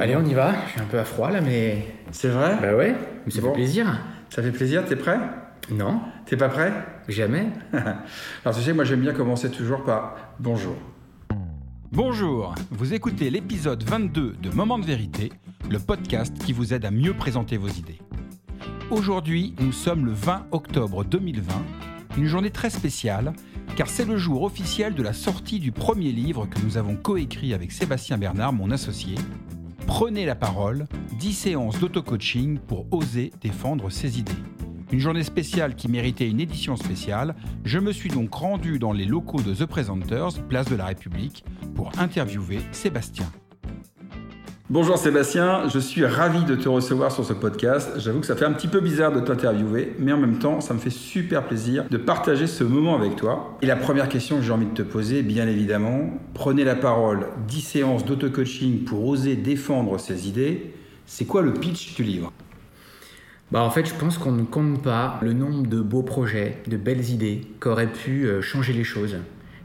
Allez, on y va. Je suis un peu à froid là, mais. C'est vrai? Bah ouais, mais ça Bon. fait plaisir. Ça fait plaisir, t'es prêt? Non, T'es pas prêt? Jamais. Alors tu sais, moi j'aime bien commencer toujours par bonjour. Bonjour, vous écoutez l'épisode 22 de Moment de vérité, le podcast qui vous aide à mieux présenter vos idées. Aujourd'hui, nous sommes le 20 octobre 2020, une journée très spéciale, car c'est le jour officiel de la sortie du premier livre que nous avons coécrit avec Sébastien Bernard, mon associé. Prenez la parole, 10 séances d'auto-coaching pour oser défendre ses idées. Une journée spéciale qui méritait une édition spéciale, je me suis donc rendu dans les locaux de The Presenters, place de la République, pour interviewer Sébastien. Bonjour Sébastien, je suis ravi de te recevoir sur ce podcast. J'avoue que ça fait un petit peu bizarre de t'interviewer, mais en même temps, ça me fait super plaisir de partager ce moment avec toi. Et la première question que j'ai envie de te poser, bien évidemment, prenez la parole, 10 séances d'auto-coaching pour oser défendre ses idées. C'est quoi le pitch du livre? Bah en fait, je pense qu'on ne compte pas le nombre de beaux projets, de belles idées qui auraient pu euh, changer les choses,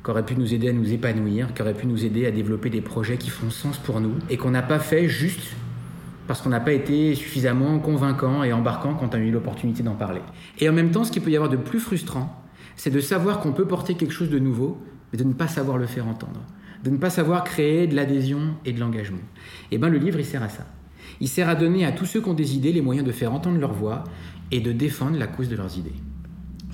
qui auraient pu nous aider à nous épanouir, qui auraient pu nous aider à développer des projets qui font sens pour nous et qu'on n'a pas fait juste parce qu'on n'a pas été suffisamment convaincant et embarquant quand on a eu l'opportunité d'en parler. Et en même temps, ce qu'il peut y avoir de plus frustrant, c'est de savoir qu'on peut porter quelque chose de nouveau, mais de ne pas savoir le faire entendre, de ne pas savoir créer de l'adhésion et de l'engagement. Et bien le livre, il sert à ça. Il sert à donner à tous ceux qui ont des idées les moyens de faire entendre leur voix et de défendre la cause de leurs idées.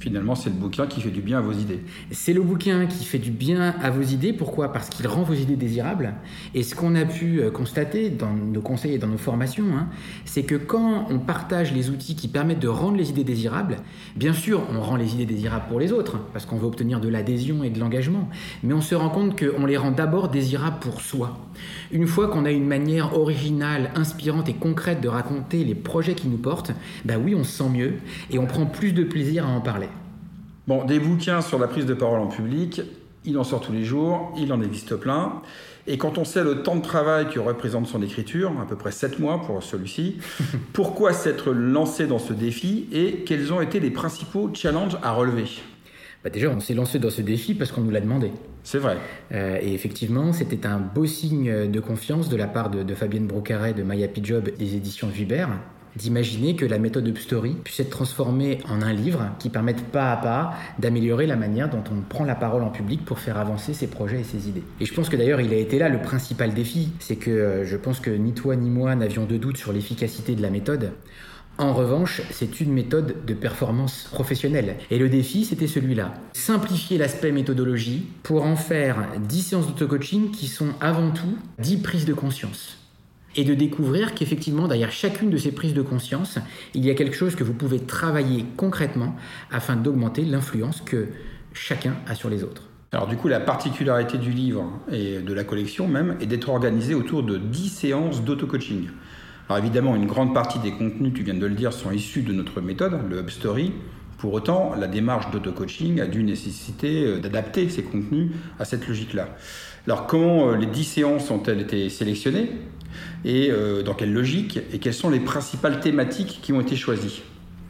Finalement, c'est le bouquin qui fait du bien à vos idées. C'est le bouquin qui fait du bien à vos idées. Pourquoi? Parce qu'il rend vos idées désirables. Et ce qu'on a pu euh, constater dans nos conseils et dans nos formations, hein, c'est que quand on partage les outils qui permettent de rendre les idées désirables, bien sûr, on rend les idées désirables pour les autres, parce qu'on veut obtenir de l'adhésion et de l'engagement. Mais on se rend compte qu'on les rend d'abord désirables pour soi. Une fois qu'on a une manière originale, inspirante et concrète de raconter les projets qui nous portent, bah oui, on se sent mieux et on prend plus de plaisir à en parler. Bon, des bouquins sur la prise de parole en public, il en sort tous les jours, il en existe plein. Et quand on sait le temps de travail que représente son écriture, à peu près 7 mois pour celui-ci, pourquoi s'être lancé dans ce défi et quels ont été les principaux challenges à relever? Bah déjà, on s'est lancé dans ce défi parce qu'on nous l'a demandé. C'est vrai. Euh, et effectivement, c'était un beau signe de confiance de la part de, de Fabienne Brocaret de Maya Job des éditions Vibert d'imaginer que la méthode Upstory puisse être transformée en un livre qui permette pas à pas d'améliorer la manière dont on prend la parole en public pour faire avancer ses projets et ses idées. Et je pense que d'ailleurs il a été là le principal défi, c'est que euh, je pense que ni toi ni moi n'avions de doute sur l'efficacité de la méthode. En revanche, c'est une méthode de performance professionnelle. Et le défi, c'était celui-là. Simplifier l'aspect méthodologie pour en faire 10 séances d'auto-coaching qui sont avant tout 10 prises de conscience. Et de découvrir qu'effectivement, derrière chacune de ces prises de conscience, il y a quelque chose que vous pouvez travailler concrètement afin d'augmenter l'influence que chacun a sur les autres. Alors du coup, la particularité du livre et de la collection même est d'être organisé autour de 10 séances d'auto-coaching. Alors évidemment, une grande partie des contenus, tu viens de le dire, sont issus de notre méthode, le Hub Story. Pour autant, la démarche d'auto-coaching a dû nécessiter euh, d'adapter ces contenus à cette logique-là. Alors comment euh, les 10 séances ont-elles été sélectionnées et euh, dans quelle logique et quelles sont les principales thématiques qui ont été choisies?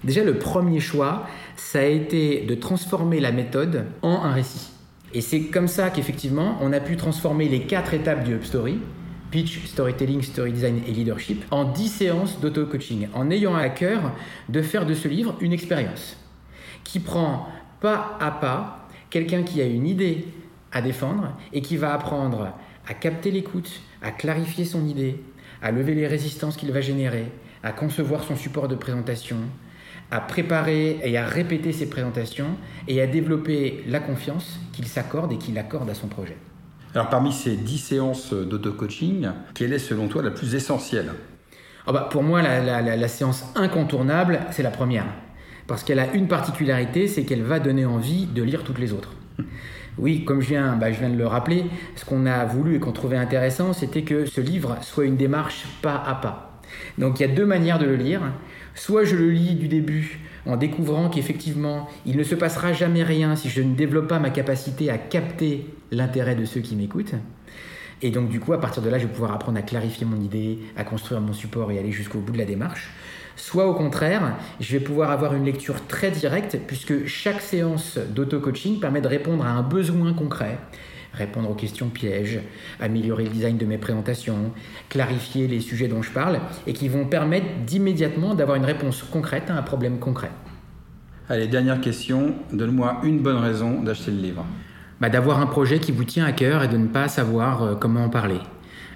Déjà, le premier choix, ça a été de transformer la méthode en un récit. Et c'est comme ça qu'effectivement, on a pu transformer les quatre étapes du Hub Story, pitch, storytelling, story design et leadership, en 10 séances d'auto-coaching, en ayant à cœur de faire de ce livre une expérience qui prend pas à pas quelqu'un qui a une idée à défendre et qui va apprendre à capter l'écoute, à clarifier son idée, à lever les résistances qu'il va générer, à concevoir son support de présentation, à préparer et à répéter ses présentations et à développer la confiance qu'il s'accorde et qu'il accorde à son projet. Alors parmi ces 10 séances d'auto-coaching, quelle est selon toi la plus essentielle? Ah bah, pour moi, la, la- la- la séance incontournable, c'est la première. Parce qu'elle a une particularité, c'est qu'elle va donner envie de lire toutes les autres. Oui, comme je viens, bah, je de le rappeler, ce qu'on a voulu et qu'on trouvait intéressant, c'était que ce livre soit une démarche pas à pas. Donc il y a deux manières de le lire. Soit je le lis du début en découvrant qu'effectivement, il ne se passera jamais rien si je ne développe pas ma capacité à capter l'intérêt de ceux qui m'écoutent. Et donc, du coup, à partir de là, je vais pouvoir apprendre à clarifier mon idée, à construire mon support et aller jusqu'au bout de la démarche. Soit au contraire, je vais pouvoir avoir une lecture très directe, puisque chaque séance d'auto-coaching permet de répondre à un besoin concret, répondre aux questions pièges, améliorer le design de mes présentations, clarifier les sujets dont je parle, et qui vont permettre d'immédiatement d'avoir une réponse concrète à un problème concret. Allez, dernière question. Donne-moi une bonne raison d'acheter le livre. Bah, d'avoir un projet qui vous tient à cœur et de ne pas savoir euh, comment en parler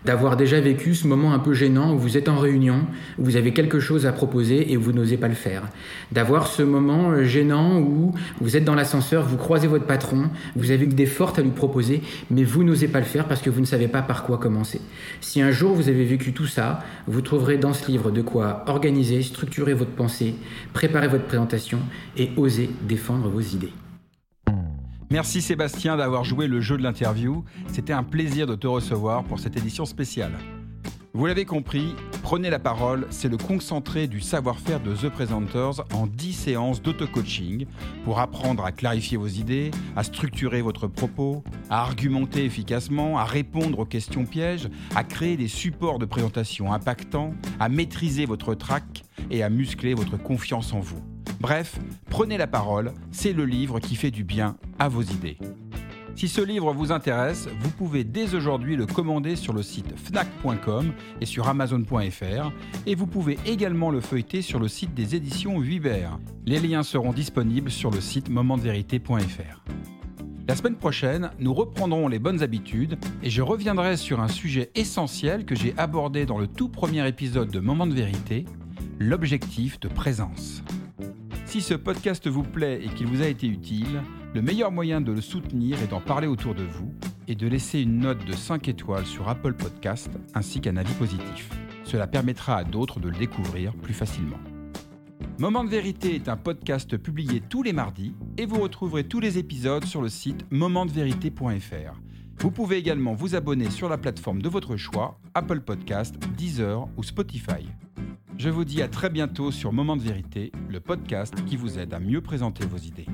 d'avoir déjà vécu ce moment un peu gênant où vous êtes en réunion, où vous avez quelque chose à proposer et vous n'osez pas le faire. D'avoir ce moment euh, gênant où vous êtes dans l'ascenseur, vous croisez votre patron, vous avez des fortes à lui proposer, mais vous n'osez pas le faire parce que vous ne savez pas par quoi commencer. Si un jour vous avez vécu tout ça, vous trouverez dans ce livre de quoi organiser, structurer votre pensée, préparer votre présentation et oser défendre vos idées. Merci Sébastien d'avoir joué le jeu de l'interview. C'était un plaisir de te recevoir pour cette édition spéciale. Vous l'avez compris, Prenez la parole, c'est le concentré du savoir-faire de The Presenters en 10 séances d'auto-coaching pour apprendre à clarifier vos idées, à structurer votre propos, à argumenter efficacement, à répondre aux questions pièges, à créer des supports de présentation impactants, à maîtriser votre trac et à muscler votre confiance en vous. Bref, prenez la parole, c'est le livre qui fait du bien à vos idées. Si ce livre vous intéresse, vous pouvez dès aujourd'hui le commander sur le site fnac.com et sur amazon.fr et vous pouvez également le feuilleter sur le site des éditions Vuibert. Les liens seront disponibles sur le site momentdevérité.fr. La semaine prochaine, nous reprendrons les bonnes habitudes et je reviendrai sur un sujet essentiel que j'ai abordé dans le tout premier épisode de Moment de vérité, l'objectif de présence. Si ce podcast vous plaît et qu'il vous a été utile, le meilleur moyen de le soutenir est d'en parler autour de vous et de laisser une note de 5 étoiles sur Apple Podcast ainsi qu'un avis positif. Cela permettra à d'autres de le découvrir plus facilement. Moment de vérité est un podcast publié tous les mardis et vous retrouverez tous les épisodes sur le site momentdevérité.fr. Vous pouvez également vous abonner sur la plateforme de votre choix, Apple Podcast, Deezer ou Spotify. Je vous dis à très bientôt sur Moment de vérité, le podcast qui vous aide à mieux présenter vos idées.